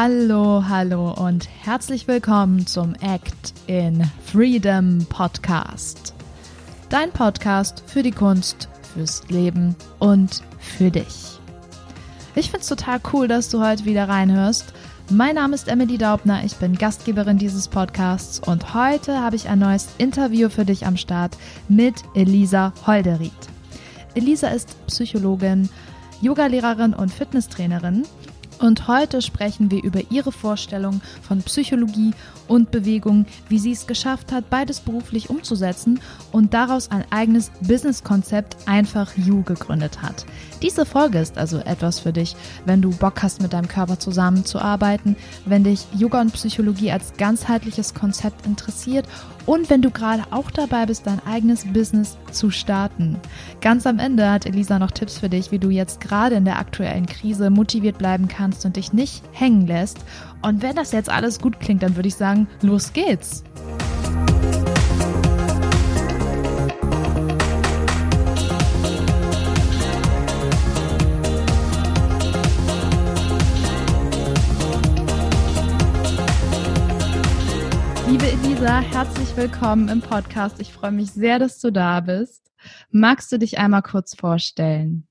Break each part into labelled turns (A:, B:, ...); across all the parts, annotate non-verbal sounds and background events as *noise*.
A: Hallo, hallo und herzlich willkommen zum Act in Freedom Podcast. Dein Podcast für die Kunst, fürs Leben und für dich. Ich finde es total cool, dass du heute wieder reinhörst. Mein Name ist Emily Daubner, ich bin Gastgeberin dieses Podcasts und heute habe ich ein neues Interview für dich am Start mit Elisa Holderried. Elisa ist Psychologin, Yogalehrerin und Fitnesstrainerin und heute sprechen wir über ihre Vorstellung von Psychologie und Bewegung, wie sie es geschafft hat, beides beruflich umzusetzen und daraus ein eigenes Businesskonzept einfach You gegründet hat. Diese Folge ist also etwas für dich, wenn du Bock hast, mit deinem Körper zusammenzuarbeiten, wenn dich Yoga und Psychologie als ganzheitliches Konzept interessiert und wenn du gerade auch dabei bist, dein eigenes Business zu starten. Ganz am Ende hat Elisa noch Tipps für dich, wie du jetzt gerade in der aktuellen Krise motiviert bleiben kannst und dich nicht hängen lässt. Und wenn das jetzt alles gut klingt, dann würde ich sagen, los geht's. Elisa, herzlich willkommen im Podcast. Ich freue mich sehr, dass du da bist. Magst du dich einmal kurz vorstellen?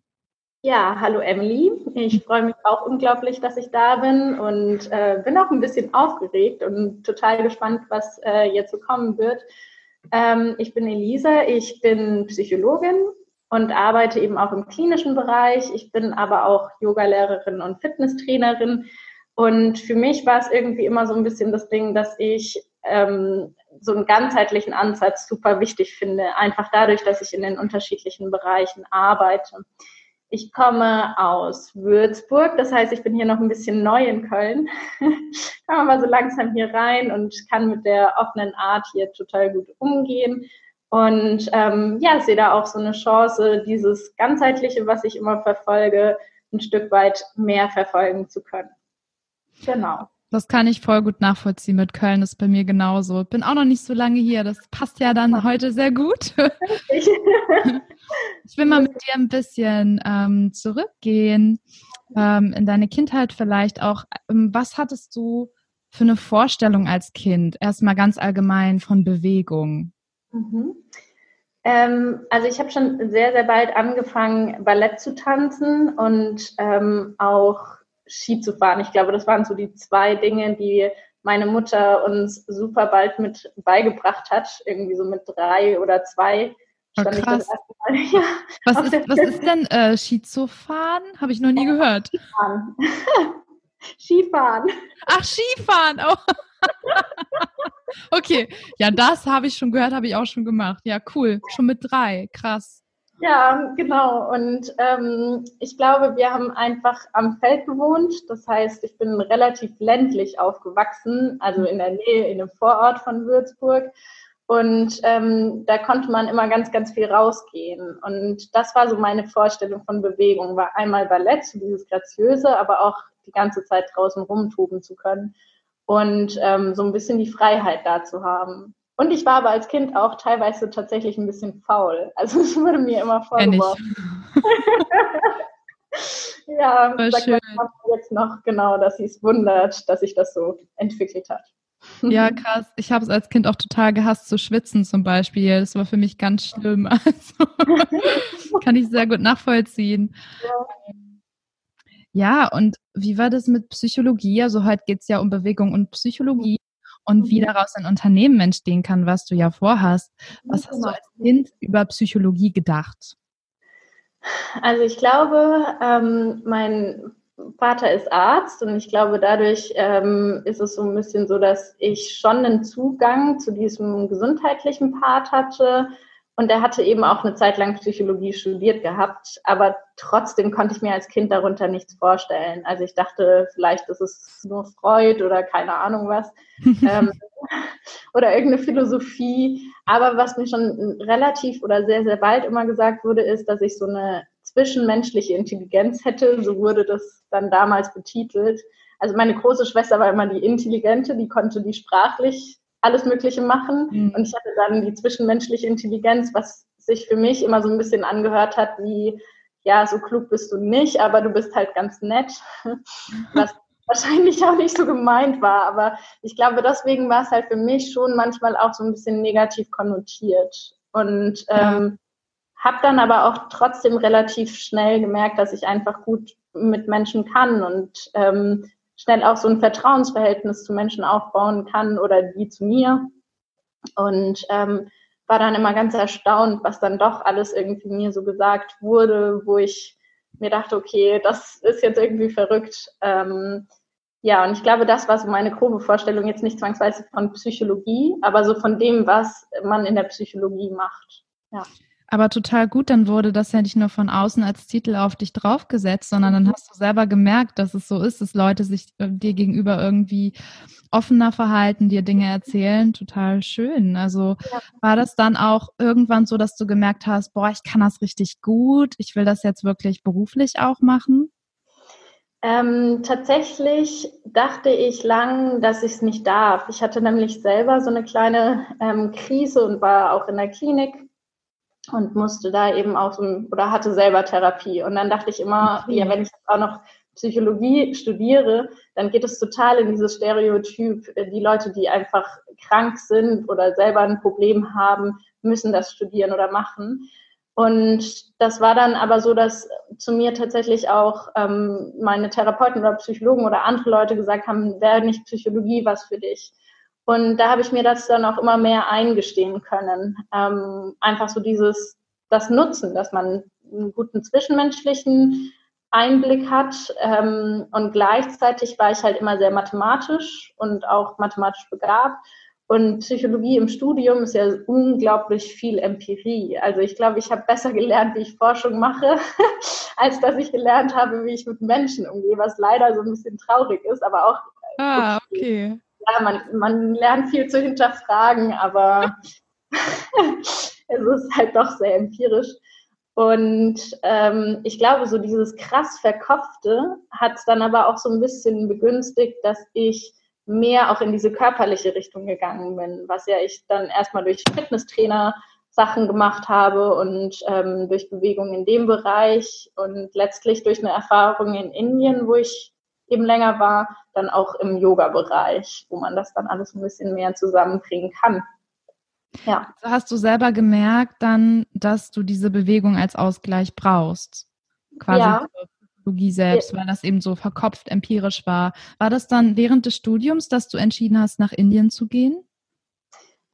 B: Ja, hallo Emily. Ich freue mich auch unglaublich, dass ich da bin und äh, bin auch ein bisschen aufgeregt und total gespannt, was äh, jetzt so kommen wird. Ähm, ich bin Elisa, ich bin Psychologin und arbeite eben auch im klinischen Bereich. Ich bin aber auch Yogalehrerin und Fitnesstrainerin. Und für mich war es irgendwie immer so ein bisschen das Ding, dass ich ähm, so einen ganzheitlichen Ansatz super wichtig finde, einfach dadurch, dass ich in den unterschiedlichen Bereichen arbeite. Ich komme aus Würzburg, das heißt, ich bin hier noch ein bisschen neu in Köln. *laughs* Komme aber so langsam hier rein und kann mit der offenen Art hier total gut umgehen. Und ähm, ja, sehe da auch so eine Chance, dieses ganzheitliche, was ich immer verfolge, ein Stück weit mehr verfolgen zu können. Genau.
A: Das kann ich voll gut nachvollziehen. Mit Köln ist bei mir genauso. Bin auch noch nicht so lange hier. Das passt ja dann heute sehr gut. ich will mal mit dir ein bisschen ähm, zurückgehen ähm, in deine Kindheit vielleicht auch. Ähm, was hattest du für eine Vorstellung als Kind? Erstmal ganz allgemein von Bewegung.
B: Mhm. Ähm, also ich habe schon sehr, sehr bald angefangen, Ballett zu tanzen und ähm, auch Ski zu fahren. Ich glaube, das waren so die zwei Dinge, die meine Mutter uns super bald mit beigebracht hat. Irgendwie so mit drei oder zwei.
A: Oh, krass. *laughs* Ja, was, ist, was ist denn äh, Ski zu fahren? Habe ich noch nie gehört.
B: Skifahren. *laughs* Skifahren.
A: Ach, Skifahren. Oh. *laughs* okay, ja, das habe ich schon gehört, habe ich auch schon gemacht. Ja, cool. Schon mit drei. Krass.
B: Ja, genau. Und ähm, ich glaube, wir haben einfach am Feld gewohnt. Das heißt, ich bin relativ ländlich aufgewachsen, also in der Nähe, in einem Vorort von Würzburg. Und ähm, da konnte man immer ganz, ganz viel rausgehen. Und das war so meine Vorstellung von Bewegung. War einmal Ballett, so dieses Graziöse, aber auch die ganze Zeit draußen rumtoben zu können und ähm, so ein bisschen die Freiheit da zu haben. Und ich war aber als Kind auch teilweise tatsächlich ein bisschen faul. *laughs* Also es wurde mir immer vorgeworfen. *laughs* ja, Voll sagt schön. jetzt noch genau, dass sie es wundert, dass sich das so entwickelt hat. *laughs*
A: Ja, krass. Ich habe es als Kind auch total gehasst zu schwitzen zum Beispiel. Das war für mich ganz schlimm. Also kann ich sehr gut nachvollziehen. Ja. ja, und wie war das mit Psychologie? Also heute geht es ja um Bewegung und Psychologie und wie mhm. daraus ein Unternehmen entstehen kann, was du ja vorhast. Was hast du als Kind über Psychologie gedacht?
B: Also ich glaube, ähm, mein Vater ist Arzt und ich glaube, dadurch ähm, ist es so ein bisschen so, dass ich schon einen Zugang zu diesem gesundheitlichen Part hatte, und er hatte eben auch eine Zeit lang Psychologie studiert gehabt, aber trotzdem konnte ich mir als Kind darunter nichts vorstellen. Also ich dachte, vielleicht ist es nur Freud oder keine Ahnung was. *laughs* ähm, oder irgendeine Philosophie. Aber was mir schon relativ oder sehr, sehr bald immer gesagt wurde, ist, dass ich so eine zwischenmenschliche Intelligenz hätte. So wurde das dann damals betitelt. Also meine große Schwester war immer die Intelligente, die konnte die sprachlich alles Mögliche machen. Mhm. Und ich hatte dann die zwischenmenschliche Intelligenz, was sich für mich immer so ein bisschen angehört hat, wie, ja, so klug bist du nicht, aber du bist halt ganz nett. *laughs* Was wahrscheinlich auch nicht so gemeint war. Aber ich glaube, deswegen war es halt für mich schon manchmal auch so ein bisschen negativ konnotiert. Und ähm, habe dann aber auch trotzdem relativ schnell gemerkt, dass ich einfach gut mit Menschen kann und ähm, schnell auch so ein Vertrauensverhältnis zu Menschen aufbauen kann oder die zu mir. Und ähm, war dann immer ganz erstaunt, was dann doch alles irgendwie mir so gesagt wurde, wo ich mir dachte, okay, das ist jetzt irgendwie verrückt. Ähm, ja, und ich glaube, das war so meine grobe Vorstellung, jetzt nicht zwangsweise von Psychologie, aber so von dem, was man in der Psychologie macht. Ja.
A: Aber total gut, dann wurde das ja nicht nur von außen als Titel auf dich draufgesetzt, sondern dann mhm. hast du selber gemerkt, dass es so ist, dass Leute sich äh, dir gegenüber irgendwie offener verhalten, dir Dinge erzählen. Total schön. Also ja. war das dann auch irgendwann so, dass du gemerkt hast, boah, ich kann das richtig gut, ich will das jetzt wirklich beruflich auch machen?
B: Ähm, tatsächlich dachte ich lang, dass ich es nicht darf. Ich hatte nämlich selber so eine kleine ähm, Krise und war auch in der Klinik und musste da eben auch so, oder hatte selber Therapie. Und dann dachte ich immer, okay. ja, wenn ich auch noch Psychologie studiere, dann geht es total in dieses Stereotyp, äh, die Leute, die einfach krank sind oder selber ein Problem haben, müssen das studieren oder machen. Und das war dann aber so, dass zu mir tatsächlich auch ähm, meine Therapeuten oder Psychologen oder andere Leute gesagt haben, wäre nicht Psychologie was für dich? Und da habe ich mir das dann auch immer mehr eingestehen können. Ähm, einfach so dieses, das Nutzen, dass man einen guten zwischenmenschlichen Einblick hat. Ähm, und gleichzeitig war ich halt immer sehr mathematisch und auch mathematisch begabt. Und Psychologie im Studium ist ja unglaublich viel Empirie. Also ich glaube, ich habe besser gelernt, wie ich Forschung mache, *laughs* als dass ich gelernt habe, wie ich mit Menschen umgehe, was leider so ein bisschen traurig ist, aber auch.
A: Ah, okay
B: ja, man, man lernt viel zu hinterfragen, aber *laughs* es ist halt doch sehr empirisch. Und ähm, ich glaube, so dieses krass Verkopfte hat es dann aber auch so ein bisschen begünstigt, dass ich mehr auch in diese körperliche Richtung gegangen bin, was ja ich dann erstmal durch Fitnesstrainer Sachen gemacht habe und ähm, durch Bewegung in dem Bereich und letztlich durch eine Erfahrung in Indien, wo ich eben länger war, dann auch im Yoga-Bereich, wo man das dann alles ein bisschen mehr zusammenbringen kann.
A: Ja. Hast du selber gemerkt dann, dass du diese Bewegung als Ausgleich brauchst? Quasi ja. Psychologie selbst, weil das eben so verkopft empirisch war. War das dann während des Studiums, dass du entschieden hast, nach Indien zu gehen?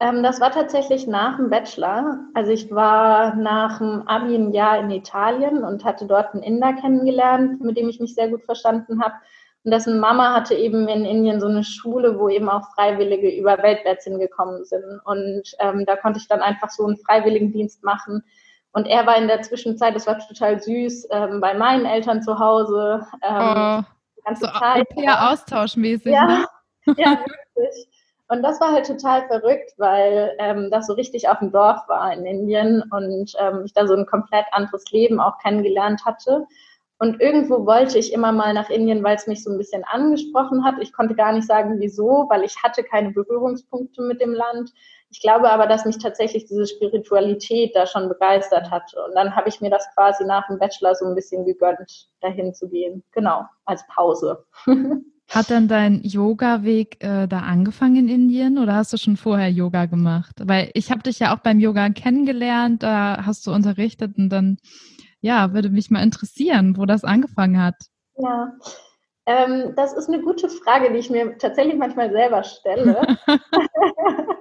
B: Ähm, das war tatsächlich nach dem Bachelor. Also ich war nach dem Abi ein Jahr in Italien und hatte dort einen Inder kennengelernt, mit dem ich mich sehr gut verstanden habe. Und dessen Mama hatte eben in Indien so eine Schule, wo eben auch Freiwillige über weltwärts hingekommen sind. Und ähm, da konnte ich dann einfach so einen Freiwilligendienst machen. Und er war in der Zwischenzeit, das war total süß, ähm, bei meinen Eltern zu Hause. Ähm,
A: oh, die ganze so Zeit. Ja, austauschmäßig.
B: Ja, ne? *laughs* ja, wirklich. Und das war halt total verrückt, weil ähm, das so richtig auf dem Dorf war in Indien und ähm, ich da so ein komplett anderes Leben auch kennengelernt hatte. Und irgendwo wollte ich immer mal nach Indien, weil es mich so ein bisschen angesprochen hat. Ich konnte gar nicht sagen, wieso, weil ich hatte keine Berührungspunkte mit dem Land. Ich glaube aber, dass mich tatsächlich diese Spiritualität da schon begeistert hat. Und dann habe ich mir das quasi nach dem Bachelor so ein bisschen gegönnt, dahin zu gehen. Genau, als Pause. *laughs*
A: Hat dann dein Yoga-Weg äh, da angefangen in Indien oder hast du schon vorher Yoga gemacht? Weil ich habe dich ja auch beim Yoga kennengelernt, da hast du unterrichtet und dann ja, würde mich mal interessieren, wo das angefangen hat.
B: Ja, ähm, das ist eine gute Frage, die ich mir tatsächlich manchmal selber stelle. *laughs* *laughs*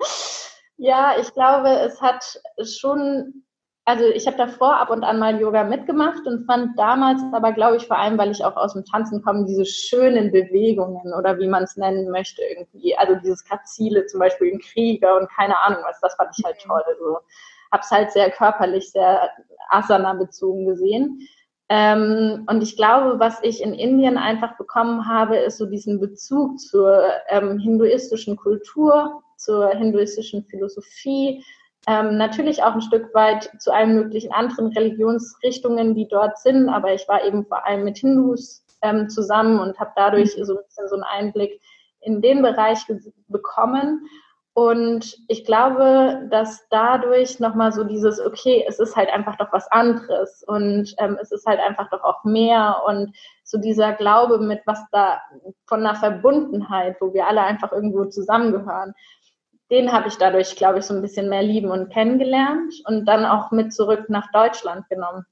B: ja, ich glaube, es hat schon, also ich habe davor ab und an mal Yoga mitgemacht und fand damals aber, glaube ich, vor allem, weil ich auch aus dem Tanzen komme, diese schönen Bewegungen oder wie man es nennen möchte irgendwie. Also dieses Grazile zum Beispiel im Krieger und keine Ahnung was, das fand ich halt mhm. toll. So habe es halt sehr körperlich, sehr Asana-bezogen gesehen. Ähm, und ich glaube, was ich in Indien einfach bekommen habe, ist so diesen Bezug zur ähm, hinduistischen Kultur, zur hinduistischen Philosophie, ähm, natürlich auch ein Stück weit zu allen möglichen anderen Religionsrichtungen, die dort sind, aber ich war eben vor allem mit Hindus ähm, zusammen und habe dadurch so ein bisschen so einen Einblick in den Bereich bekommen Und ich glaube, dass dadurch nochmal so dieses, okay, es ist halt einfach doch was anderes und ähm, es ist halt einfach doch auch mehr und so dieser Glaube mit was da von einer Verbundenheit, wo wir alle einfach irgendwo zusammengehören, den habe ich dadurch, glaube ich, so ein bisschen mehr lieben und kennengelernt und dann auch mit zurück nach Deutschland genommen.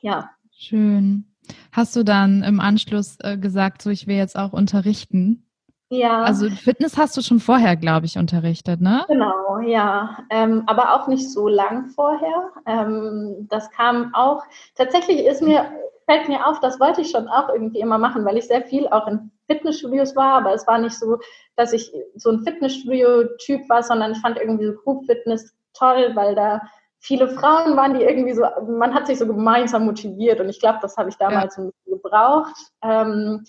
B: Ja.
A: Schön. Hast du dann im Anschluss äh, gesagt, so ich will jetzt auch unterrichten?
B: Ja.
A: Also Fitness hast du schon vorher, glaube ich, unterrichtet, ne?
B: Genau, ja. Ähm, aber auch nicht so lang vorher. Ähm, das kam auch, tatsächlich ist mir, fällt mir auf, das wollte ich schon auch irgendwie immer machen, weil ich sehr viel auch in Fitnessstudios war, aber es war nicht so, dass ich so ein Fitnessstudio-Typ war, sondern ich fand irgendwie so Group Fitness toll, weil da viele Frauen waren, die irgendwie so, man hat sich so gemeinsam motiviert und ich glaube, das habe ich damals ja. gebraucht. Ähm,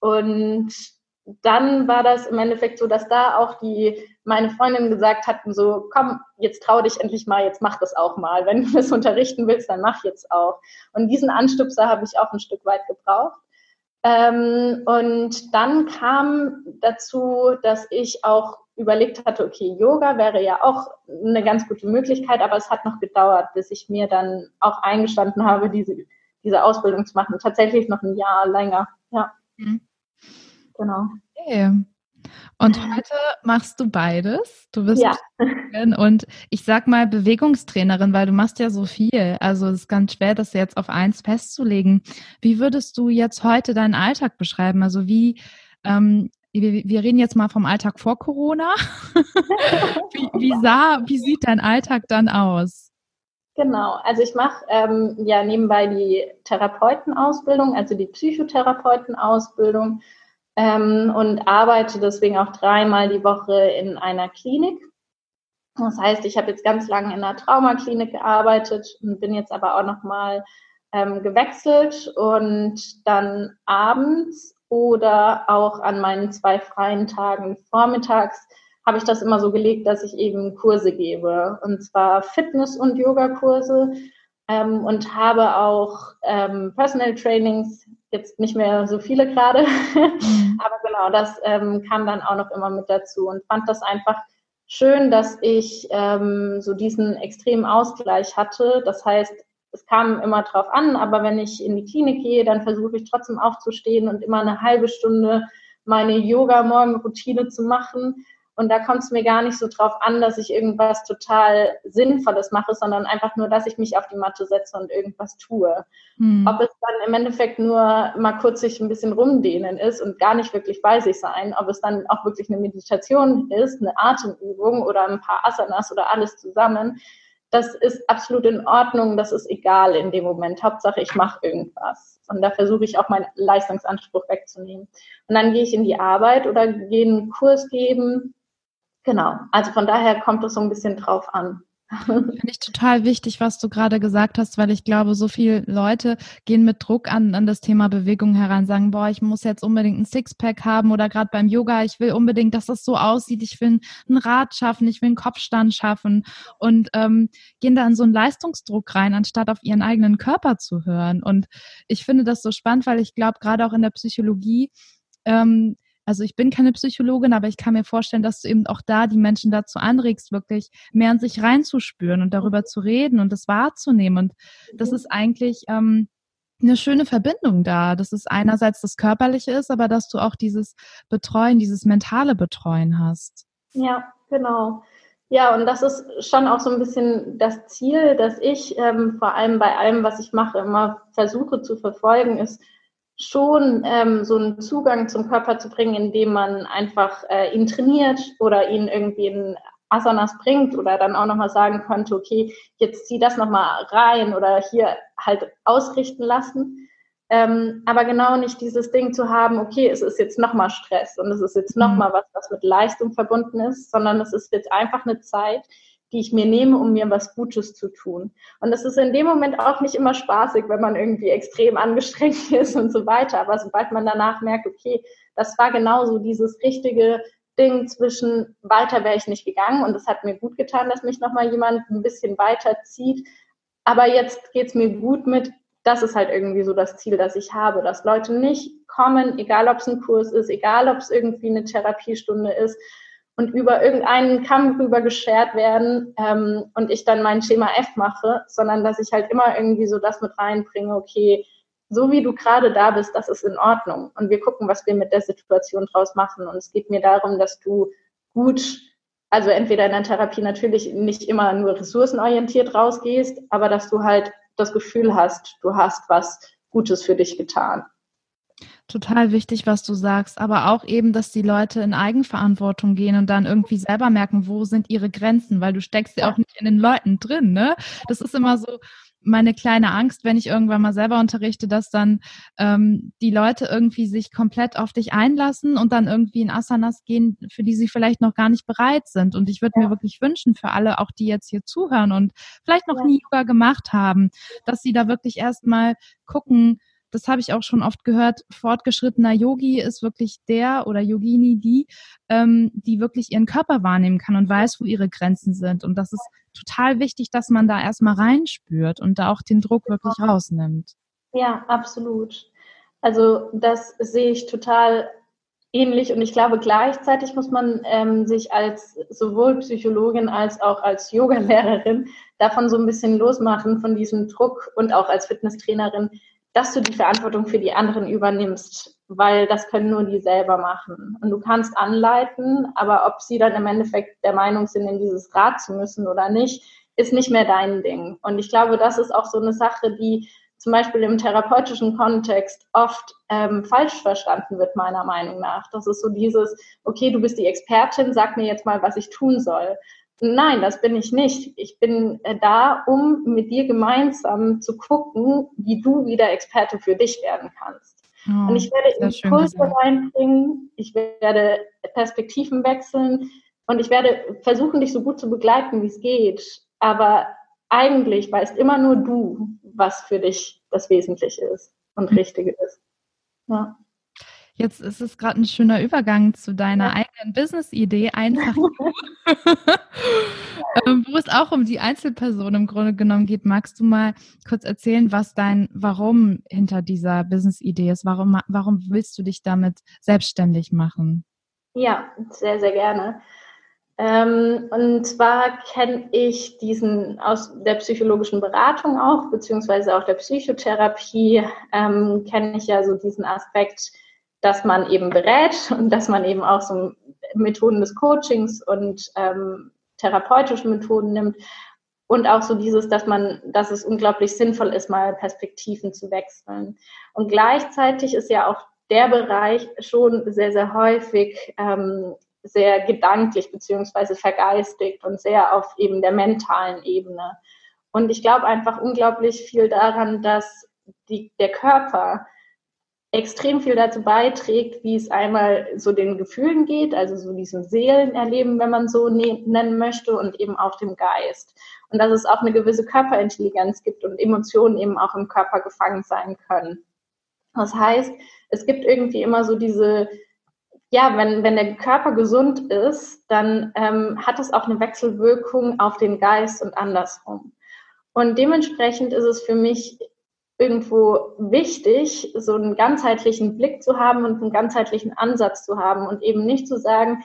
B: und dann war das im Endeffekt so, dass da auch die meine Freundin gesagt hatten, so komm, jetzt trau dich endlich mal, jetzt mach das auch mal. Wenn du das unterrichten willst, dann mach jetzt auch. Und diesen Anstupser habe ich auch ein Stück weit gebraucht. Ähm, und dann kam dazu, dass ich auch überlegt hatte, okay, Yoga wäre ja auch eine ganz gute Möglichkeit, aber es hat noch gedauert, bis ich mir dann auch eingestanden habe, diese, diese Ausbildung zu machen. Tatsächlich noch ein Jahr länger, ja. Mhm. Genau.
A: Okay. Und heute machst du beides. Du bist ja. und ich sag mal Bewegungstrainerin, weil du machst ja so viel. Also es ist ganz schwer, das jetzt auf eins festzulegen. Wie würdest du jetzt heute deinen Alltag beschreiben? Also wie, ähm, wir, wir reden jetzt mal vom Alltag vor Corona. *laughs* wie, wie, sah, wie sieht dein Alltag dann aus?
B: Genau, also ich mache ähm, ja nebenbei die Therapeutenausbildung, also die Psychotherapeutenausbildung ähm, und arbeite deswegen auch dreimal die Woche in einer Klinik. Das heißt, ich habe jetzt ganz lange in einer Traumaklinik gearbeitet und bin jetzt aber auch nochmal ähm, gewechselt und dann abends oder auch an meinen zwei freien Tagen vormittags habe ich das immer so gelegt, dass ich eben Kurse gebe. Und zwar Fitness- und Yoga-Kurse ähm, und habe auch ähm, Personal Trainings, jetzt nicht mehr so viele gerade, mhm. aber genau, das ähm, kam dann auch noch immer mit dazu und fand das einfach schön, dass ich ähm, so diesen extremen Ausgleich hatte. Das heißt, es kam immer drauf an, aber wenn ich in die Klinik gehe, dann versuche ich trotzdem aufzustehen und immer eine halbe Stunde meine Yoga-Morgenroutine zu machen und da kommt es mir gar nicht so drauf an, dass ich irgendwas total Sinnvolles mache, sondern einfach nur, dass ich mich auf die Matte setze und irgendwas tue. Hm. Ob es dann im Endeffekt nur mal kurz sich ein bisschen rumdehnen ist und gar nicht wirklich bei sich sein, ob es dann auch wirklich eine Meditation ist, eine Atemübung oder ein paar Asanas oder alles zusammen, das ist absolut in Ordnung, das ist egal in dem Moment. Hauptsache, ich mache irgendwas. Und da versuche ich auch meinen Leistungsanspruch wegzunehmen. Und dann gehe ich in die Arbeit oder gehe einen Kurs geben Genau, also von daher kommt es so ein bisschen drauf an. *laughs*
A: Finde ich total wichtig, was du gerade gesagt hast, weil ich glaube, so viele Leute gehen mit Druck an, an das Thema Bewegung heran, sagen, boah, ich muss jetzt unbedingt ein Sixpack haben oder gerade beim Yoga, ich will unbedingt, dass das so aussieht, ich will ein Rad schaffen, ich will einen Kopfstand schaffen und ähm, gehen da in so einen Leistungsdruck rein, anstatt auf ihren eigenen Körper zu hören. Und ich finde das so spannend, weil ich glaube, gerade auch in der Psychologie, ähm, also ich bin keine Psychologin, aber ich kann mir vorstellen, dass du eben auch da die Menschen dazu anregst, wirklich mehr in sich reinzuspüren und darüber zu reden und das wahrzunehmen. Und das mhm. ist eigentlich ähm, eine schöne Verbindung da. Dass es einerseits das Körperliche ist, aber dass du auch dieses Betreuen, dieses mentale Betreuen hast.
B: Ja, genau. Ja, und das ist schon auch so ein bisschen das Ziel, dass ich ähm, vor allem bei allem, was ich mache, immer versuche zu verfolgen, ist, schon ähm, so einen Zugang zum Körper zu bringen, indem man einfach äh, ihn trainiert oder ihn irgendwie in Asanas bringt oder dann auch nochmal sagen könnte, okay, jetzt zieh das nochmal rein oder hier halt ausrichten lassen. Ähm, aber genau nicht dieses Ding zu haben, okay, es ist jetzt nochmal Stress und es ist jetzt nochmal mhm. was, was mit Leistung verbunden ist, sondern es ist jetzt einfach eine Zeit, die ich mir nehme, um mir was Gutes zu tun. Und das ist in dem Moment auch nicht immer spaßig, wenn man irgendwie extrem angestrengt *laughs* ist und so weiter. Aber sobald man danach merkt, okay, das war genauso dieses richtige Ding zwischen weiter wäre ich nicht gegangen und es hat mir gut getan, dass mich nochmal jemand ein bisschen weiter zieht. Aber jetzt geht es mir gut mit, das ist halt irgendwie so das Ziel, das ich habe, dass Leute nicht kommen, egal ob es ein Kurs ist, egal ob es irgendwie eine Therapiestunde ist, und über irgendeinen Kamm rüber geschert werden ähm, und ich dann mein Schema F mache, sondern dass ich halt immer irgendwie so das mit reinbringe, okay, so wie du gerade da bist, das ist in Ordnung. Und wir gucken, was wir mit der Situation draus machen. Und es geht mir darum, dass du gut, also entweder in der Therapie natürlich nicht immer nur ressourcenorientiert rausgehst, aber dass du halt das Gefühl hast, du hast was Gutes für dich getan
A: total wichtig, was du sagst, aber auch eben, dass die Leute in Eigenverantwortung gehen und dann irgendwie selber merken, wo sind ihre Grenzen, weil du steckst ja auch nicht in den Leuten drin, ne? Das ist immer so meine kleine Angst, wenn ich irgendwann mal selber unterrichte, dass dann ähm, die Leute irgendwie sich komplett auf dich einlassen und dann irgendwie in Asanas gehen, für die sie vielleicht noch gar nicht bereit sind. Und ich würde ja. mir wirklich wünschen, für alle, auch die jetzt hier zuhören und vielleicht noch ja. nie Yoga gemacht haben, dass sie da wirklich erstmal gucken, das habe ich auch schon oft gehört, fortgeschrittener Yogi ist wirklich der oder Yogini die, ähm, die wirklich ihren Körper wahrnehmen kann und weiß, wo ihre Grenzen sind. Und das ist total wichtig, dass man da erstmal reinspürt und da auch den Druck wirklich rausnimmt.
B: Ja, absolut. Also das sehe ich total ähnlich und ich glaube gleichzeitig muss man ähm, sich als sowohl Psychologin als auch als Yogalehrerin davon so ein bisschen losmachen von diesem Druck und auch als Fitnesstrainerin, dass du die Verantwortung für die anderen übernimmst, weil das können nur die selber machen. Und du kannst anleiten, aber ob sie dann im Endeffekt der Meinung sind, in dieses Rad zu müssen oder nicht, ist nicht mehr dein Ding. Und ich glaube, das ist auch so eine Sache, die zum Beispiel im therapeutischen Kontext oft ähm, falsch verstanden wird, meiner Meinung nach. Das ist so dieses, okay, du bist die Expertin, sag mir jetzt mal, was ich tun soll. Nein, das bin ich nicht. Ich bin äh, da, um mit dir gemeinsam zu gucken, wie du wieder Experte für dich werden kannst. Oh, und ich werde Impulse reinbringen, ich werde Perspektiven wechseln und ich werde versuchen, dich so gut zu begleiten, wie es geht. Aber eigentlich weißt immer nur du, was für dich das Wesentliche ist und mhm. Richtige ist.
A: Ja. Jetzt ist es gerade ein schöner Übergang zu deiner ja. eigenen Business-Idee, einfach *laughs* *laughs* ähm, wo es auch um die Einzelperson im Grunde genommen geht. Magst du mal kurz erzählen, was dein Warum hinter dieser Business-Idee ist? Warum, warum willst du dich damit selbstständig machen?
B: Ja, sehr, sehr gerne. Ähm, und zwar kenne ich diesen aus der psychologischen Beratung auch, beziehungsweise auch der Psychotherapie, ähm, kenne ich ja so diesen Aspekt, dass man eben berät und dass man eben auch so Methoden des Coachings und ähm, therapeutische Methoden nimmt und auch so dieses, dass man, dass es unglaublich sinnvoll ist, mal Perspektiven zu wechseln. Und gleichzeitig ist ja auch der Bereich schon sehr, sehr häufig ähm, sehr gedanklich beziehungsweise vergeistigt und sehr auf eben der mentalen Ebene. Und ich glaube einfach unglaublich viel daran, dass die, der Körper extrem viel dazu beiträgt, wie es einmal so den Gefühlen geht, also so diesem Seelenerleben, wenn man so ne nennen möchte, und eben auch dem Geist. Und dass es auch eine gewisse Körperintelligenz gibt und Emotionen eben auch im Körper gefangen sein können. Das heißt, es gibt irgendwie immer so diese, ja, wenn, wenn der Körper gesund ist, dann ähm, hat es auch eine Wechselwirkung auf den Geist und andersrum. Und dementsprechend ist es für mich irgendwo wichtig, so einen ganzheitlichen Blick zu haben und einen ganzheitlichen Ansatz zu haben und eben nicht zu sagen,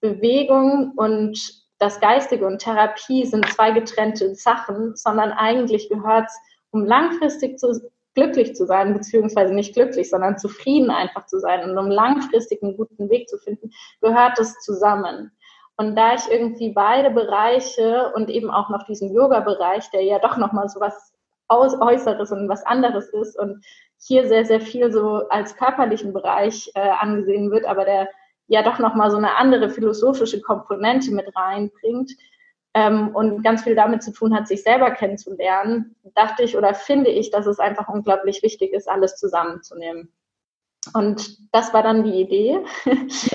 B: Bewegung und das Geistige und Therapie sind zwei getrennte Sachen, sondern eigentlich gehört es, um langfristig zu, glücklich zu sein, beziehungsweise nicht glücklich, sondern zufrieden einfach zu sein und um langfristig einen guten Weg zu finden, gehört es zusammen. Und da ich irgendwie beide Bereiche und eben auch noch diesen Yoga-Bereich, der ja doch nochmal so was Äußeres und was anderes ist und hier sehr, sehr viel so als körperlichen Bereich äh, angesehen wird, aber der ja doch nochmal so eine andere philosophische Komponente mit reinbringt ähm, und ganz viel damit zu tun hat, sich selber kennenzulernen, dachte ich oder finde ich, dass es einfach unglaublich wichtig ist, alles zusammenzunehmen. Und das war dann die Idee,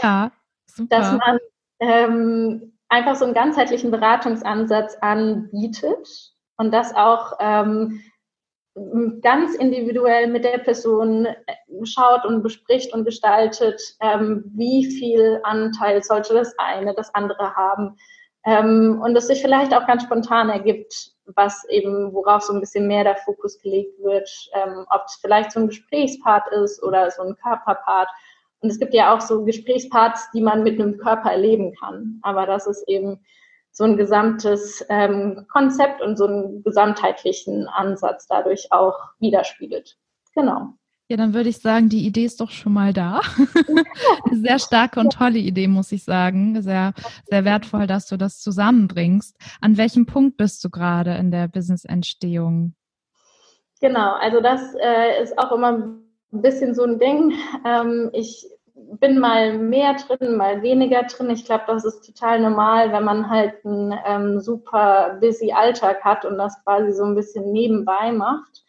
A: ja, *laughs*
B: super. dass man ähm, einfach so einen ganzheitlichen Beratungsansatz anbietet und das auch ähm, ganz individuell mit der Person äh, schaut und bespricht und gestaltet, ähm, wie viel Anteil sollte das eine, das andere haben. Ähm, und es sich vielleicht auch ganz spontan ergibt, was eben, worauf so ein bisschen mehr der Fokus gelegt wird, ähm, ob es vielleicht so ein Gesprächspart ist oder so ein Körperpart Und es gibt ja auch so Gesprächsparts, die man mit einem Körper erleben kann. Aber das ist eben so ein gesamtes ähm, Konzept und so einen gesamtheitlichen Ansatz dadurch auch widerspiegelt. Genau.
A: Ja, dann würde ich sagen, die Idee ist doch schon mal da. *laughs* sehr starke und tolle Idee, muss ich sagen. Sehr, sehr wertvoll, dass du das zusammenbringst. An welchem Punkt bist du gerade in der Business-Entstehung?
B: Genau, also das äh, ist auch immer ein bisschen so ein Ding. Ähm, ich bin mal mehr drin, mal weniger drin. Ich glaube, das ist total normal, wenn man halt einen ähm, super busy Alltag hat und das quasi so ein bisschen nebenbei macht.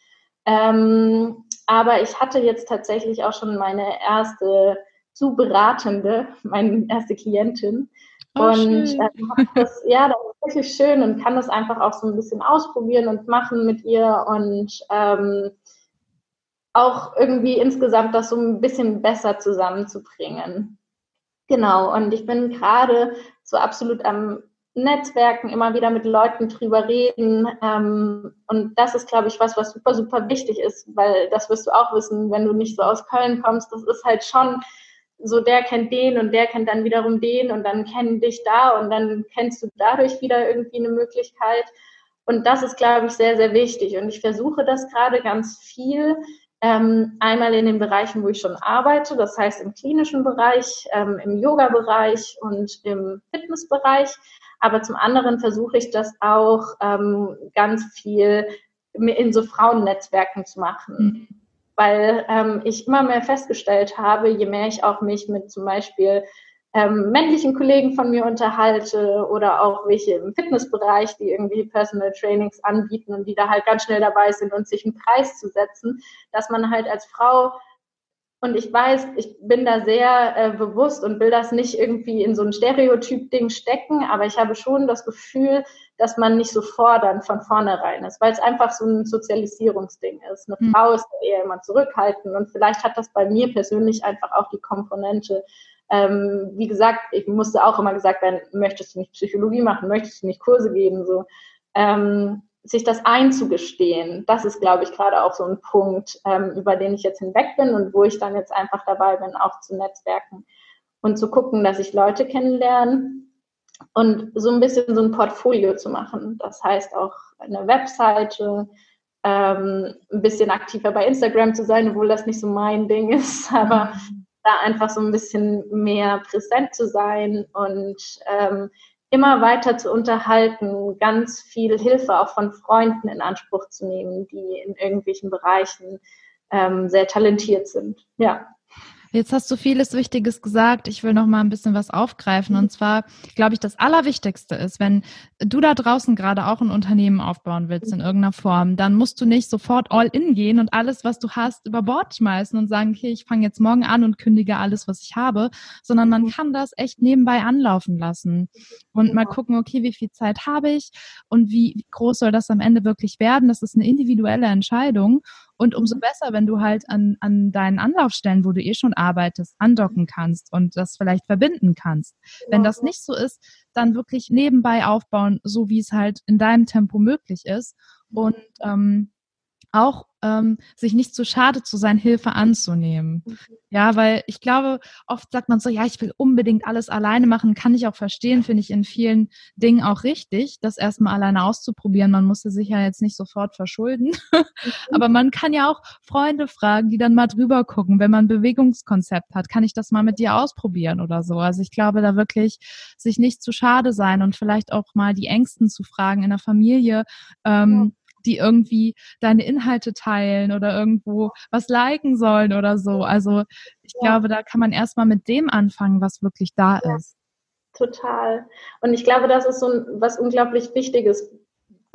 B: Ähm, aber ich hatte jetzt tatsächlich auch schon meine erste zu beratende, meine erste Klientin. Oh, und äh, das, ja, das ist wirklich schön und kann das einfach auch so ein bisschen ausprobieren und machen mit ihr und ähm, auch irgendwie insgesamt das so ein bisschen besser zusammenzubringen. Genau, und ich bin gerade so absolut am Netzwerken, immer wieder mit Leuten drüber reden. Ähm, und das ist, glaube ich, was, was super, super wichtig ist, weil das wirst du auch wissen, wenn du nicht so aus Köln kommst. Das ist halt schon so der kennt den und der kennt dann wiederum den und dann kennen dich da und dann kennst du dadurch wieder irgendwie eine Möglichkeit. Und das ist, glaube ich, sehr, sehr wichtig. Und ich versuche das gerade ganz viel. Ähm, einmal in den Bereichen, wo ich schon arbeite, das heißt im klinischen Bereich, ähm, im Yoga-Bereich und im Fitnessbereich. Aber zum anderen versuche ich das auch ähm, ganz viel in so Frauennetzwerken zu machen. Mhm weil ähm, ich immer mehr festgestellt habe, je mehr ich auch mich mit zum Beispiel ähm, männlichen Kollegen von mir unterhalte oder auch welche im Fitnessbereich, die irgendwie Personal Trainings anbieten und die da halt ganz schnell dabei sind und sich einen Preis zu setzen, dass man halt als Frau und ich weiß, ich bin da sehr äh, bewusst und will das nicht irgendwie in so ein Stereotyp-Ding stecken, aber ich habe schon das Gefühl, dass man nicht so fordernd von vornherein ist, weil es einfach so ein Sozialisierungsding ist. Eine mhm. Frau ist eher immer zurückhaltend und vielleicht hat das bei mir persönlich einfach auch die Komponente. Ähm, wie gesagt, ich musste auch immer gesagt werden, möchtest du nicht Psychologie machen, möchtest du nicht Kurse geben, so. Ähm, sich das einzugestehen, das ist, glaube ich, gerade auch so ein Punkt, ähm, über den ich jetzt hinweg bin und wo ich dann jetzt einfach dabei bin, auch zu netzwerken und zu gucken, dass ich Leute kennenlerne und so ein bisschen so ein Portfolio zu machen. Das heißt auch eine Webseite, ähm, ein bisschen aktiver bei Instagram zu sein, obwohl das nicht so mein Ding ist, *laughs* aber da einfach so ein bisschen mehr präsent zu sein und ähm, immer weiter zu unterhalten, ganz viel Hilfe auch von Freunden in Anspruch zu nehmen, die in irgendwelchen Bereichen ähm, sehr talentiert sind. Ja.
A: Jetzt hast du vieles Wichtiges gesagt. Ich will noch mal ein bisschen was aufgreifen. Und zwar, glaube ich, das Allerwichtigste ist, wenn du da draußen gerade auch ein Unternehmen aufbauen willst in irgendeiner Form, dann musst du nicht sofort all in gehen und alles, was du hast, über Bord schmeißen und sagen, okay, ich fange jetzt morgen an und kündige alles, was ich habe, sondern man kann das echt nebenbei anlaufen lassen und mal gucken, okay, wie viel Zeit habe ich und wie groß soll das am Ende wirklich werden? Das ist eine individuelle Entscheidung. Und umso besser, wenn du halt an, an deinen Anlaufstellen, wo du eh schon arbeitest, andocken kannst und das vielleicht verbinden kannst. Wenn das nicht so ist, dann wirklich nebenbei aufbauen, so wie es halt in deinem Tempo möglich ist. Und ähm, auch ähm, sich nicht zu schade zu sein, Hilfe anzunehmen. Mhm. Ja, weil ich glaube, oft sagt man so, ja, ich will unbedingt alles alleine machen, kann ich auch verstehen, finde ich in vielen Dingen auch richtig, das erstmal alleine auszuprobieren. Man muss sich ja jetzt nicht sofort verschulden, *laughs* mhm. aber man kann ja auch Freunde fragen, die dann mal drüber gucken, wenn man ein Bewegungskonzept hat, kann ich das mal mit dir ausprobieren oder so. Also ich glaube, da wirklich sich nicht zu schade sein und vielleicht auch mal die Ängsten zu fragen in der Familie. Ähm, ja die irgendwie deine Inhalte teilen oder irgendwo was liken sollen oder so. Also ich ja. glaube, da kann man erstmal mit dem anfangen, was wirklich da ja. ist.
B: Total. Und ich glaube, das ist so ein, was unglaublich Wichtiges.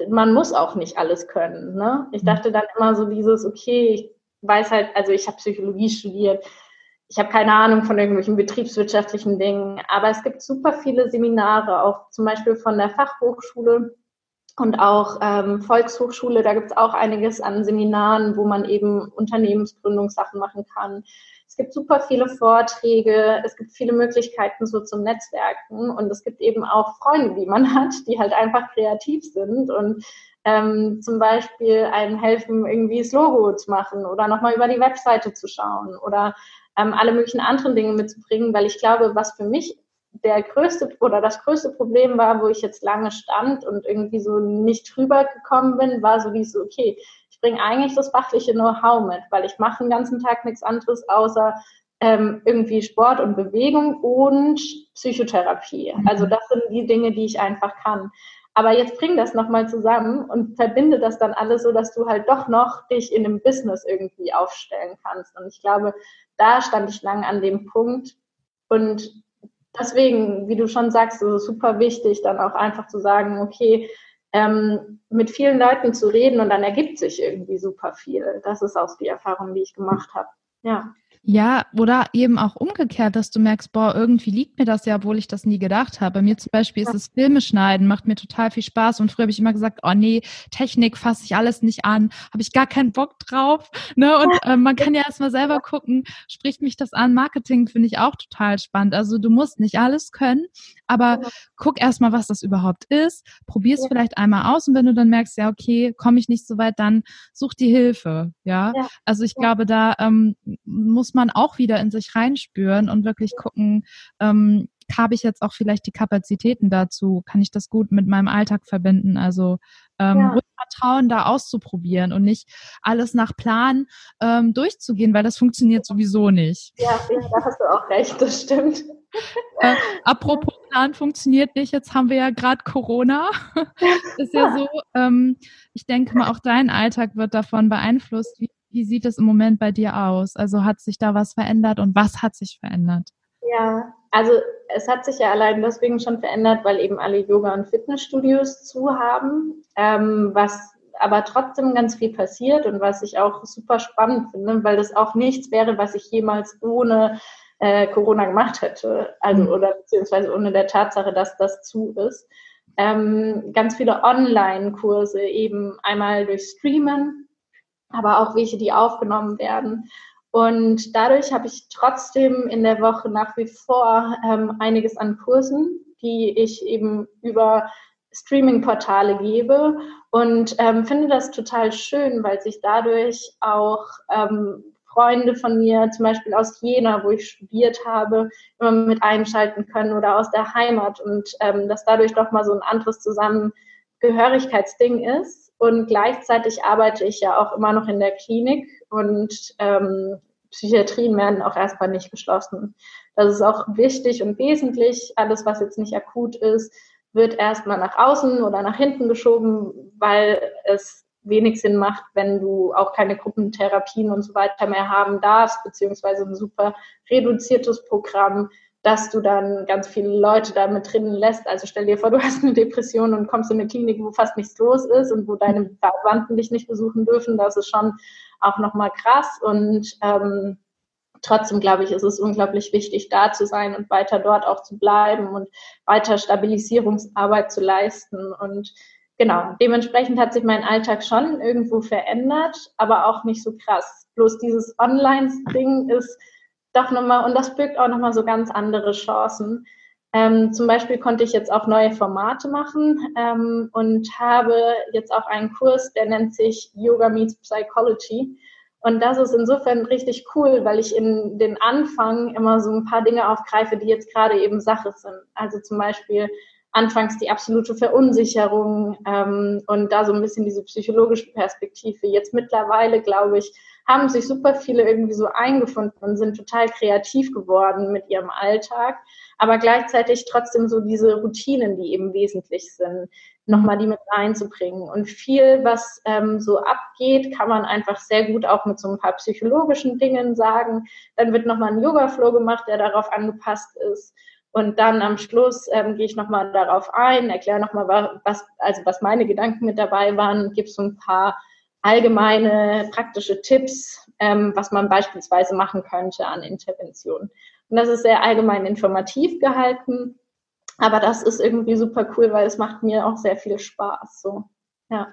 B: Man muss auch nicht alles können. Ne? Ich mhm. dachte dann immer so dieses, okay, ich weiß halt, also ich habe Psychologie studiert, ich habe keine Ahnung von irgendwelchen betriebswirtschaftlichen Dingen, aber es gibt super viele Seminare, auch zum Beispiel von der Fachhochschule, und auch ähm, Volkshochschule, da gibt es auch einiges an Seminaren, wo man eben Unternehmensgründungssachen machen kann. Es gibt super viele Vorträge, es gibt viele Möglichkeiten so zum Netzwerken und es gibt eben auch Freunde, die man *laughs* hat, die halt einfach kreativ sind und ähm, zum Beispiel einem helfen, irgendwie das Logo zu machen oder nochmal über die Webseite zu schauen oder ähm, alle möglichen anderen Dinge mitzubringen, weil ich glaube, was für mich der größte oder das größte Problem war, wo ich jetzt lange stand und irgendwie so nicht drüber gekommen bin, war so wie so, okay, ich bringe eigentlich das fachliche Know-how mit, weil ich mache den ganzen Tag nichts anderes außer ähm, irgendwie Sport und Bewegung und Psychotherapie. Mhm. Also das sind die Dinge, die ich einfach kann. Aber jetzt bring das nochmal zusammen und verbinde das dann alles so, dass du halt doch noch dich in einem Business irgendwie aufstellen kannst. Und ich glaube, da stand ich lang an dem Punkt. Und deswegen, wie du schon sagst, ist es super wichtig, dann auch einfach zu sagen, okay, ähm, mit vielen Leuten zu reden und dann ergibt sich irgendwie super viel. Das ist auch die Erfahrung, die ich gemacht habe. Ja.
A: Ja, oder eben auch umgekehrt, dass du merkst, boah, irgendwie liegt mir das ja, obwohl ich das nie gedacht habe. Bei mir zum Beispiel ist es Filme schneiden, macht mir total viel Spaß. Und früher habe ich immer gesagt, oh nee, Technik fasse ich alles nicht an, habe ich gar keinen Bock drauf. Ne? Und äh, man kann ja erstmal selber gucken, spricht mich das an. Marketing finde ich auch total spannend. Also du musst nicht alles können, aber genau. guck erstmal, was das überhaupt ist. Probier es ja. vielleicht einmal aus und wenn du dann merkst, ja, okay, komme ich nicht so weit, dann such die Hilfe. Ja. ja. Also ich glaube, da ähm, muss man auch wieder in sich reinspüren und wirklich gucken, ähm, habe ich jetzt auch vielleicht die Kapazitäten dazu? Kann ich das gut mit meinem Alltag verbinden? Also ähm, ja. Vertrauen da auszuprobieren und nicht alles nach Plan ähm, durchzugehen, weil das funktioniert sowieso nicht.
B: Ja, ja, da hast du auch recht, das stimmt.
A: Äh, apropos Plan funktioniert nicht, jetzt haben wir ja gerade Corona. *laughs* ist ja so, ähm, ich denke mal, auch dein Alltag wird davon beeinflusst. Wie, wie sieht es im Moment bei dir aus? Also hat sich da was verändert und was hat sich verändert?
B: Ja, also es hat sich ja allein deswegen schon verändert, weil eben alle Yoga- und Fitnessstudios zu haben, ähm, was aber trotzdem ganz viel passiert und was ich auch super spannend finde, weil das auch nichts wäre, was ich jemals ohne äh, Corona gemacht hätte. Also, mhm. oder beziehungsweise ohne der Tatsache, dass das zu ist. Ähm, ganz viele Online-Kurse eben einmal durch Streamen, aber auch welche, die aufgenommen werden. Und dadurch habe ich trotzdem in der Woche nach wie vor ähm, einiges an Kursen, die ich eben über Streaming-Portale gebe und ähm, finde das total schön, weil sich dadurch auch ähm, Freunde von mir, zum Beispiel aus Jena, wo ich studiert habe, immer mit einschalten können oder aus der Heimat und ähm, dass dadurch doch mal so ein anderes Zusammengehörigkeitsding ist. Und gleichzeitig arbeite ich ja auch immer noch in der Klinik und ähm, Psychiatrien werden auch erstmal nicht geschlossen. Das ist auch wichtig und wesentlich. Alles, was jetzt nicht akut ist, wird erstmal nach außen oder nach hinten geschoben, weil es wenig Sinn macht, wenn du auch keine Gruppentherapien und so weiter mehr haben darfst, beziehungsweise ein super reduziertes Programm, dass du dann ganz viele Leute da mit drinnen lässt. Also stell dir vor, du hast eine Depression und kommst in eine Klinik, wo fast nichts los ist und wo deine Verwandten dich nicht besuchen dürfen. Das ist schon auch nochmal krass und ähm, trotzdem glaube ich, ist es unglaublich wichtig, da zu sein und weiter dort auch zu bleiben und weiter Stabilisierungsarbeit zu leisten und genau, dementsprechend hat sich mein Alltag schon irgendwo verändert, aber auch nicht so krass. Bloß dieses Online-Ding ist doch nochmal, und das birgt auch nochmal so ganz andere Chancen. Ähm, zum Beispiel konnte ich jetzt auch neue Formate machen ähm, und habe jetzt auch einen Kurs, der nennt sich Yoga Meets Psychology. Und das ist insofern richtig cool, weil ich in den Anfang immer so ein paar Dinge aufgreife, die jetzt gerade eben Sache sind. Also zum Beispiel anfangs die absolute Verunsicherung ähm, und da so ein bisschen diese psychologische Perspektive. Jetzt mittlerweile, glaube ich, haben sich super viele irgendwie so eingefunden und sind total kreativ geworden mit ihrem Alltag, aber gleichzeitig trotzdem so diese Routinen, die eben wesentlich sind, nochmal die mit reinzubringen. Und viel, was ähm, so abgeht, kann man einfach sehr gut auch mit so ein paar psychologischen Dingen sagen. Dann wird nochmal ein Yoga-Flow gemacht, der darauf angepasst ist. Und dann am Schluss ähm, gehe ich nochmal darauf ein, erkläre nochmal, was, also was meine Gedanken mit dabei waren, gebe so ein paar allgemeine praktische Tipps, ähm, was man beispielsweise machen könnte an Interventionen. Und das ist sehr allgemein informativ gehalten, aber das ist irgendwie super cool, weil es macht mir auch sehr viel Spaß. So, ja.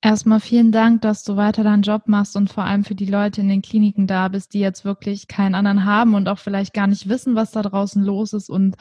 A: Erstmal vielen Dank, dass du weiter deinen Job machst und vor allem für die Leute in den Kliniken da bist, die jetzt wirklich keinen anderen haben und auch vielleicht gar nicht wissen, was da draußen los ist und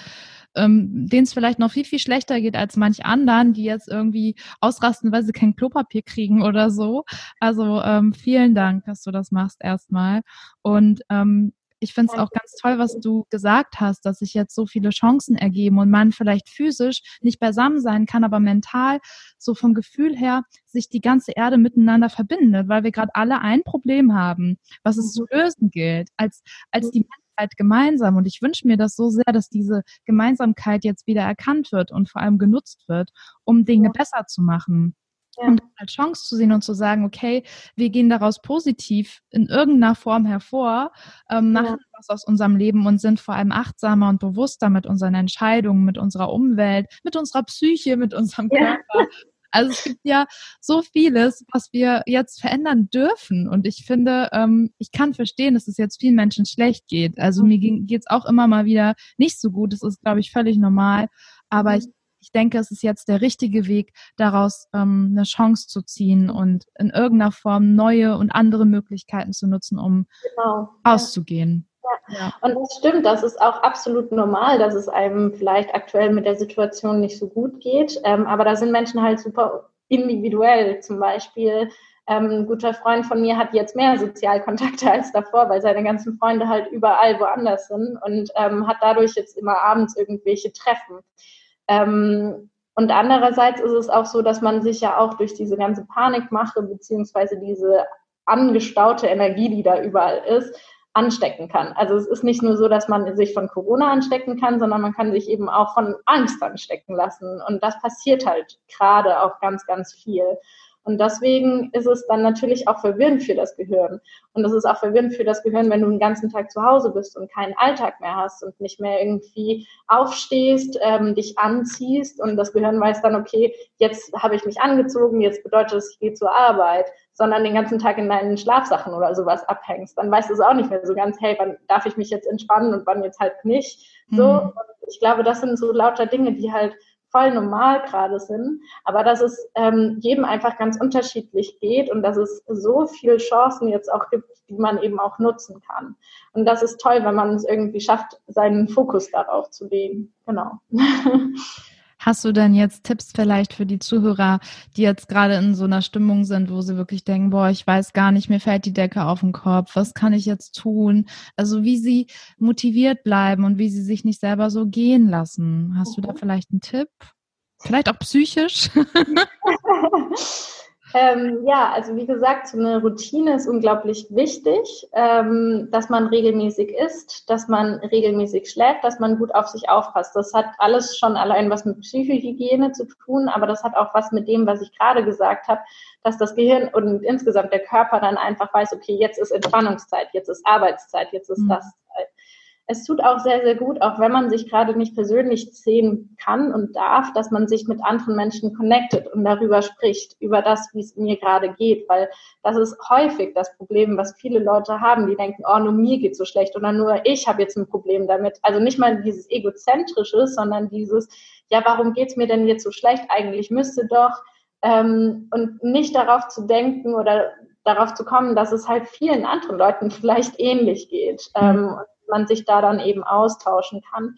A: ähm, denen es vielleicht noch viel, viel schlechter geht als manch anderen, die jetzt irgendwie ausrasten, weil sie kein Klopapier kriegen oder so. Also ähm, vielen Dank, dass du das machst erstmal. Und ähm, ich finde es auch ganz toll, was du gesagt hast, dass sich jetzt so viele Chancen ergeben und man vielleicht physisch nicht beisammen sein kann, aber mental so vom Gefühl her sich die ganze Erde miteinander verbindet, weil wir gerade alle ein Problem haben, was es zu mhm. lösen gilt, als, als die Menschheit gemeinsam. Und ich wünsche mir das so sehr, dass diese Gemeinsamkeit jetzt wieder erkannt wird und vor allem genutzt wird, um Dinge ja. besser zu machen. Ja. Und als Chance zu sehen und zu sagen, okay, wir gehen daraus positiv in irgendeiner Form hervor, ähm, machen ja. was aus unserem Leben und sind vor allem achtsamer und bewusster mit unseren Entscheidungen, mit unserer Umwelt, mit unserer Psyche, mit unserem Körper. Also es gibt ja so vieles, was wir jetzt verändern dürfen. Und ich finde, ähm, ich kann verstehen, dass es jetzt vielen Menschen schlecht geht. Also mir geht es auch immer mal wieder nicht so gut. Das ist, glaube ich, völlig normal. Aber ich, ich denke, es ist jetzt der richtige Weg, daraus ähm, eine Chance zu ziehen und in irgendeiner Form neue und andere Möglichkeiten zu nutzen, um genau. auszugehen.
B: Ja. Und das stimmt, das ist auch absolut normal, dass es einem vielleicht aktuell mit der Situation nicht so gut geht. Ähm, aber da sind Menschen halt super individuell. Zum Beispiel ähm, ein guter Freund von mir hat jetzt mehr Sozialkontakte *laughs* als davor, weil seine ganzen Freunde halt überall woanders sind und ähm, hat dadurch jetzt immer abends irgendwelche Treffen. Ähm, und andererseits ist es auch so, dass man sich ja auch durch diese ganze Panikmache beziehungsweise diese angestaute Energie, die da überall ist, anstecken kann. Also es ist nicht nur so, dass man sich von Corona anstecken kann, sondern man kann sich eben auch von Angst anstecken lassen. Und das passiert halt gerade auch ganz, ganz viel. Und deswegen ist es dann natürlich auch verwirrend für das Gehirn. Und es ist auch verwirrend für das Gehirn, wenn du den ganzen Tag zu Hause bist und keinen Alltag mehr hast und nicht mehr irgendwie aufstehst, ähm, dich anziehst und das Gehirn weiß dann, okay, jetzt habe ich mich angezogen, jetzt bedeutet es, ich gehe zur Arbeit, sondern den ganzen Tag in deinen Schlafsachen oder sowas abhängst. Dann weißt du es auch nicht mehr so ganz, hey, wann darf ich mich jetzt entspannen und wann jetzt halt nicht. So, mhm. ich glaube, das sind so lauter Dinge, die halt voll normal gerade sind, aber dass es ähm, jedem einfach ganz unterschiedlich geht und dass es so viele Chancen jetzt auch gibt, die man eben auch nutzen kann. Und das ist toll, wenn man es irgendwie schafft, seinen Fokus darauf zu legen. Genau. *laughs*
A: Hast du denn jetzt Tipps vielleicht für die Zuhörer, die jetzt gerade in so einer Stimmung sind, wo sie wirklich denken, boah, ich weiß gar nicht, mir fällt die Decke auf den Kopf, was kann ich jetzt tun? Also wie sie motiviert bleiben und wie sie sich nicht selber so gehen lassen. Hast du da mhm. vielleicht einen Tipp? Vielleicht auch psychisch? *laughs* *laughs*
B: Ähm, ja, also wie gesagt, so eine Routine ist unglaublich wichtig, ähm, dass man regelmäßig isst, dass man regelmäßig schläft, dass man gut auf sich aufpasst. Das hat alles schon allein was mit Psychohygiene zu tun, aber das hat auch was mit dem, was ich gerade gesagt habe, dass das Gehirn und insgesamt der Körper dann einfach weiß, okay, jetzt ist Entspannungszeit, jetzt ist Arbeitszeit, jetzt ist mhm. das Zeit es tut auch sehr, sehr gut, auch wenn man sich gerade nicht persönlich sehen kann und darf, dass man sich mit anderen Menschen connectet und darüber spricht, über das, wie es mir gerade geht, weil das ist häufig das Problem, was viele Leute haben, die denken, oh, nur mir geht so schlecht oder nur ich habe jetzt ein Problem damit. Also nicht mal dieses egozentrische, sondern dieses, ja, warum geht's mir denn jetzt so schlecht? Eigentlich müsste doch ähm, und nicht darauf zu denken oder darauf zu kommen, dass es halt vielen anderen Leuten *laughs* vielleicht ähnlich geht. Ähm, man sich da dann eben austauschen kann.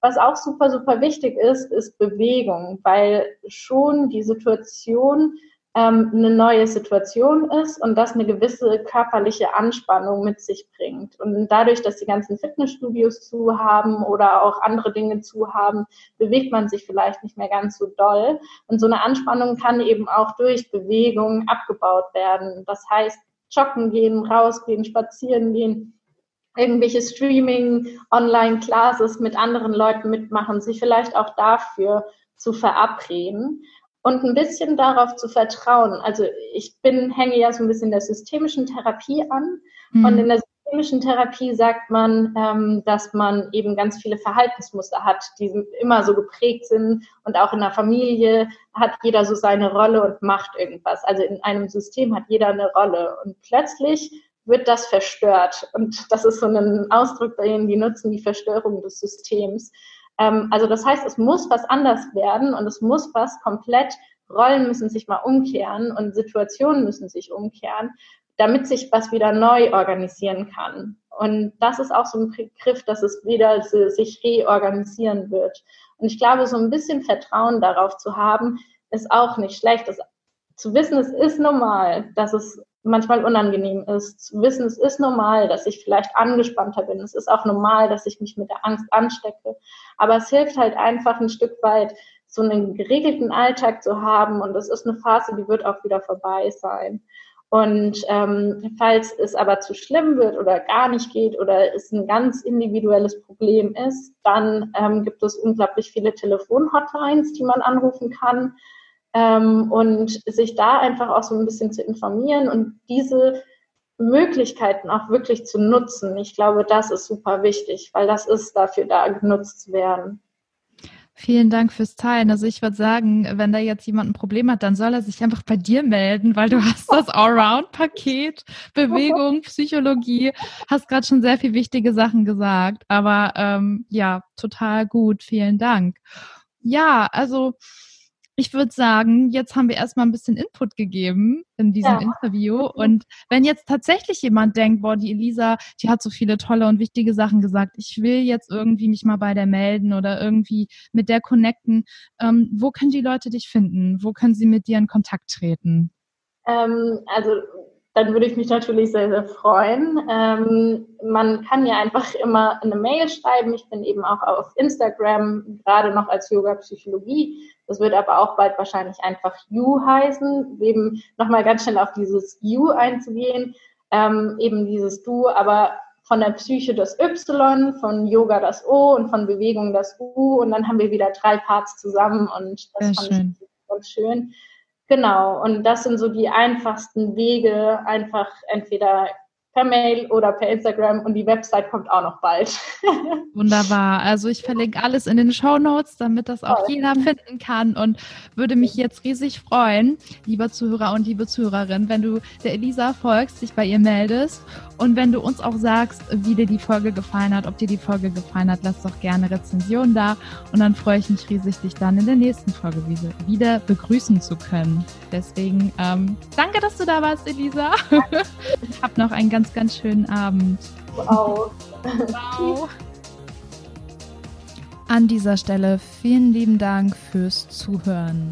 B: Was auch super, super wichtig ist, ist Bewegung, weil schon die Situation ähm, eine neue Situation ist und das eine gewisse körperliche Anspannung mit sich bringt. Und dadurch, dass die ganzen Fitnessstudios zu haben oder auch andere Dinge zu haben, bewegt man sich vielleicht nicht mehr ganz so doll. Und so eine Anspannung kann eben auch durch Bewegung abgebaut werden. Das heißt, joggen gehen, rausgehen, spazieren gehen, irgendwelche Streaming, Online-Classes mit anderen Leuten mitmachen, sich vielleicht auch dafür zu verabreden und ein bisschen darauf zu vertrauen. Also ich bin, hänge ja so ein bisschen der systemischen Therapie an mhm. und in der systemischen Therapie sagt man, ähm, dass man eben ganz viele Verhaltensmuster hat, die immer so geprägt sind und auch in der Familie hat jeder so seine Rolle und macht irgendwas. Also in einem System hat jeder eine Rolle und plötzlich wird das verstört. Und das ist so ein Ausdruck, den die nutzen, die Verstörung des Systems. Ähm, also das heißt, es muss was anders werden und es muss was komplett, Rollen müssen sich mal umkehren und Situationen müssen sich umkehren, damit sich was wieder neu organisieren kann. Und das ist auch so ein Begriff, dass es wieder sich reorganisieren wird. Und ich glaube, so ein bisschen Vertrauen darauf zu haben, ist auch nicht schlecht. Das, zu wissen, es ist normal, dass es manchmal unangenehm ist. Zu wissen, es ist normal, dass ich vielleicht angespannter bin. Es ist auch normal, dass ich mich mit der Angst anstecke. Aber es hilft halt einfach ein Stück weit, so einen geregelten Alltag zu haben. Und das ist eine Phase, die wird auch wieder vorbei sein. Und ähm, falls es aber zu schlimm wird oder gar nicht geht oder es ein ganz individuelles Problem ist, dann ähm, gibt es unglaublich viele Telefonhotlines, die man anrufen kann ähm, und sich da einfach auch so ein bisschen zu informieren und diese Möglichkeiten auch wirklich zu nutzen. Ich glaube, das ist super wichtig, weil das ist dafür da, genutzt zu werden.
A: Vielen Dank fürs Teilen. Also ich würde sagen, wenn da jetzt jemand ein Problem hat, dann soll er sich einfach bei dir melden, weil du hast das Allround-Paket, Bewegung, *laughs* Psychologie, hast gerade schon sehr viel wichtige Sachen gesagt. Aber ähm, ja, total gut. Vielen Dank. Ja, also ich würde sagen, jetzt haben wir erstmal ein bisschen Input gegeben in diesem ja. Interview. Und wenn jetzt tatsächlich jemand denkt, boah, die Elisa, die hat so viele tolle und wichtige Sachen gesagt, ich will jetzt irgendwie mich mal bei der melden oder irgendwie mit der connecten, ähm, wo können die Leute dich finden? Wo können sie mit dir in Kontakt treten?
B: Ähm, also dann würde ich mich natürlich sehr, sehr freuen. Ähm, man kann mir einfach immer eine Mail schreiben. Ich bin eben auch auf Instagram, gerade noch als Yoga-Psychologie. Das wird aber auch bald wahrscheinlich einfach You heißen. Eben nochmal ganz schnell auf dieses You einzugehen. Ähm, eben dieses Du, aber von der Psyche das Y, von Yoga das O und von Bewegung das U. Und dann haben wir wieder drei Parts zusammen und das Sehr fand schön. ich ganz schön. Genau, und das sind so die einfachsten Wege, einfach entweder per Mail oder per Instagram und die Website kommt auch noch bald. *laughs*
A: Wunderbar. Also ich verlinke alles in den Show Notes, damit das auch jeder finden kann und würde mich jetzt riesig freuen, lieber Zuhörer und liebe Zuhörerin, wenn du der Elisa folgst, dich bei ihr meldest und wenn du uns auch sagst, wie dir die Folge gefallen hat, ob dir die Folge gefallen hat, lass doch gerne Rezension da und dann freue ich mich riesig, dich dann in der nächsten Folge wieder begrüßen zu können. Deswegen ähm, danke, dass du da warst, Elisa. *laughs* Hab noch einen ganz, ganz schönen Abend.
B: Wow.
A: wow. *laughs* An dieser Stelle vielen lieben Dank fürs Zuhören.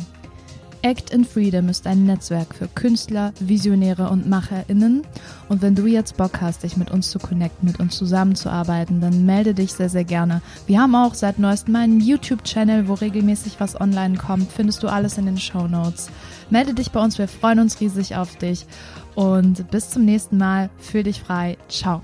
A: Act in Freedom ist ein Netzwerk für Künstler, Visionäre und MacherInnen. Und wenn du jetzt Bock hast, dich mit uns zu connecten, mit uns zusammenzuarbeiten, dann melde dich sehr, sehr gerne. Wir haben auch seit neuestem einen YouTube-Channel, wo regelmäßig was online kommt. Findest du alles in den Show Notes. Melde dich bei uns, wir freuen uns riesig auf dich und bis zum nächsten Mal. Fühl dich frei. Ciao.